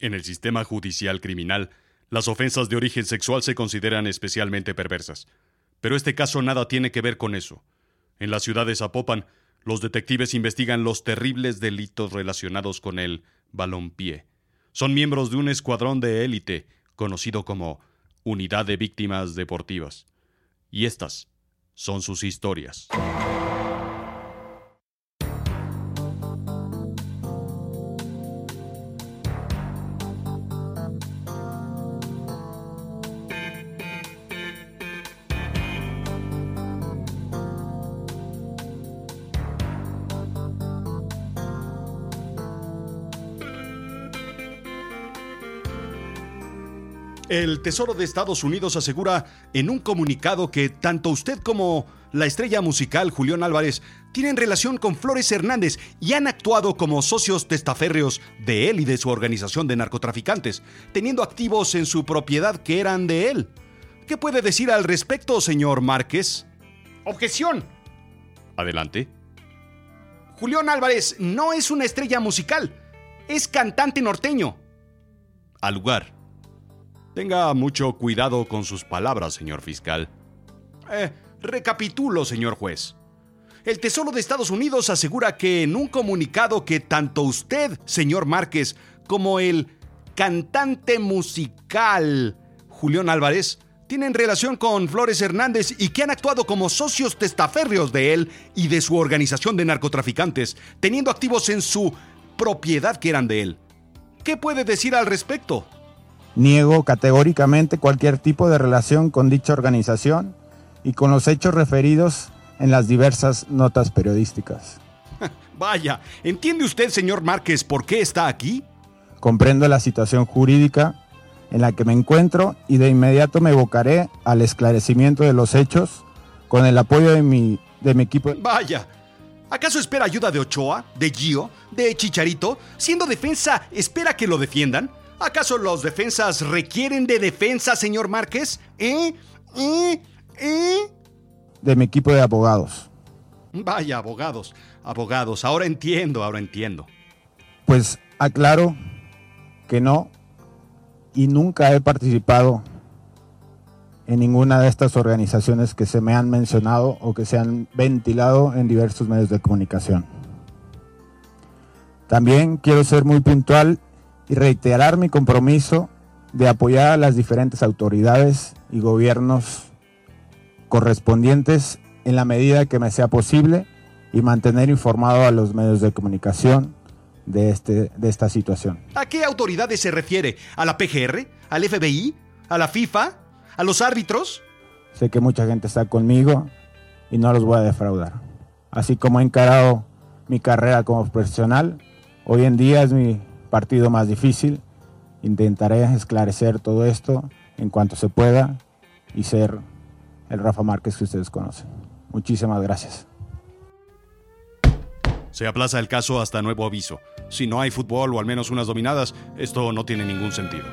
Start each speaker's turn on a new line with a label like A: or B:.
A: En el sistema judicial criminal, las ofensas de origen sexual se consideran especialmente perversas. Pero este caso nada tiene que ver con eso. En la ciudad de Zapopan, los detectives investigan los terribles delitos relacionados con el balompié. Son miembros de un escuadrón de élite conocido como Unidad de Víctimas Deportivas. Y estas son sus historias. El Tesoro de Estados Unidos asegura en un comunicado que tanto usted como la estrella musical Julián Álvarez tienen relación con Flores Hernández y han actuado como socios testaférreos de él y de su organización de narcotraficantes, teniendo activos en su propiedad que eran de él. ¿Qué puede decir al respecto, señor Márquez?
B: Objeción.
A: Adelante.
B: Julián Álvarez no es una estrella musical, es cantante norteño.
A: Al lugar. Tenga mucho cuidado con sus palabras, señor fiscal.
B: Eh, recapitulo, señor juez. El Tesoro de Estados Unidos asegura que en un comunicado que tanto usted, señor Márquez, como el cantante musical Julián Álvarez tienen relación con Flores Hernández y que han actuado como socios testaférreos de él y de su organización de narcotraficantes, teniendo activos en su propiedad que eran de él. ¿Qué puede decir al respecto?
C: Niego categóricamente cualquier tipo de relación con dicha organización y con los hechos referidos en las diversas notas periodísticas.
B: Vaya, ¿entiende usted, señor Márquez, por qué está aquí?
C: Comprendo la situación jurídica en la que me encuentro y de inmediato me evocaré al esclarecimiento de los hechos con el apoyo de mi, de mi equipo.
B: Vaya, ¿acaso espera ayuda de Ochoa, de Gio, de Chicharito? Siendo defensa, ¿espera que lo defiendan? ¿Acaso los defensas requieren de defensa, señor Márquez? ¿Eh? ¿Eh? ¿Eh?
C: De mi equipo de abogados.
B: Vaya, abogados, abogados. Ahora entiendo, ahora entiendo.
C: Pues aclaro que no y nunca he participado en ninguna de estas organizaciones que se me han mencionado o que se han ventilado en diversos medios de comunicación. También quiero ser muy puntual y reiterar mi compromiso de apoyar a las diferentes autoridades y gobiernos correspondientes en la medida que me sea posible y mantener informado a los medios de comunicación de, este, de esta situación.
B: ¿A qué autoridades se refiere? ¿A la PGR? ¿Al FBI? ¿A la FIFA? ¿A los árbitros?
C: Sé que mucha gente está conmigo y no los voy a defraudar. Así como he encarado mi carrera como profesional, hoy en día es mi partido más difícil. Intentaré esclarecer todo esto en cuanto se pueda y ser el Rafa Márquez que ustedes conocen. Muchísimas gracias.
A: Se aplaza el caso hasta nuevo aviso. Si no hay fútbol o al menos unas dominadas, esto no tiene ningún sentido.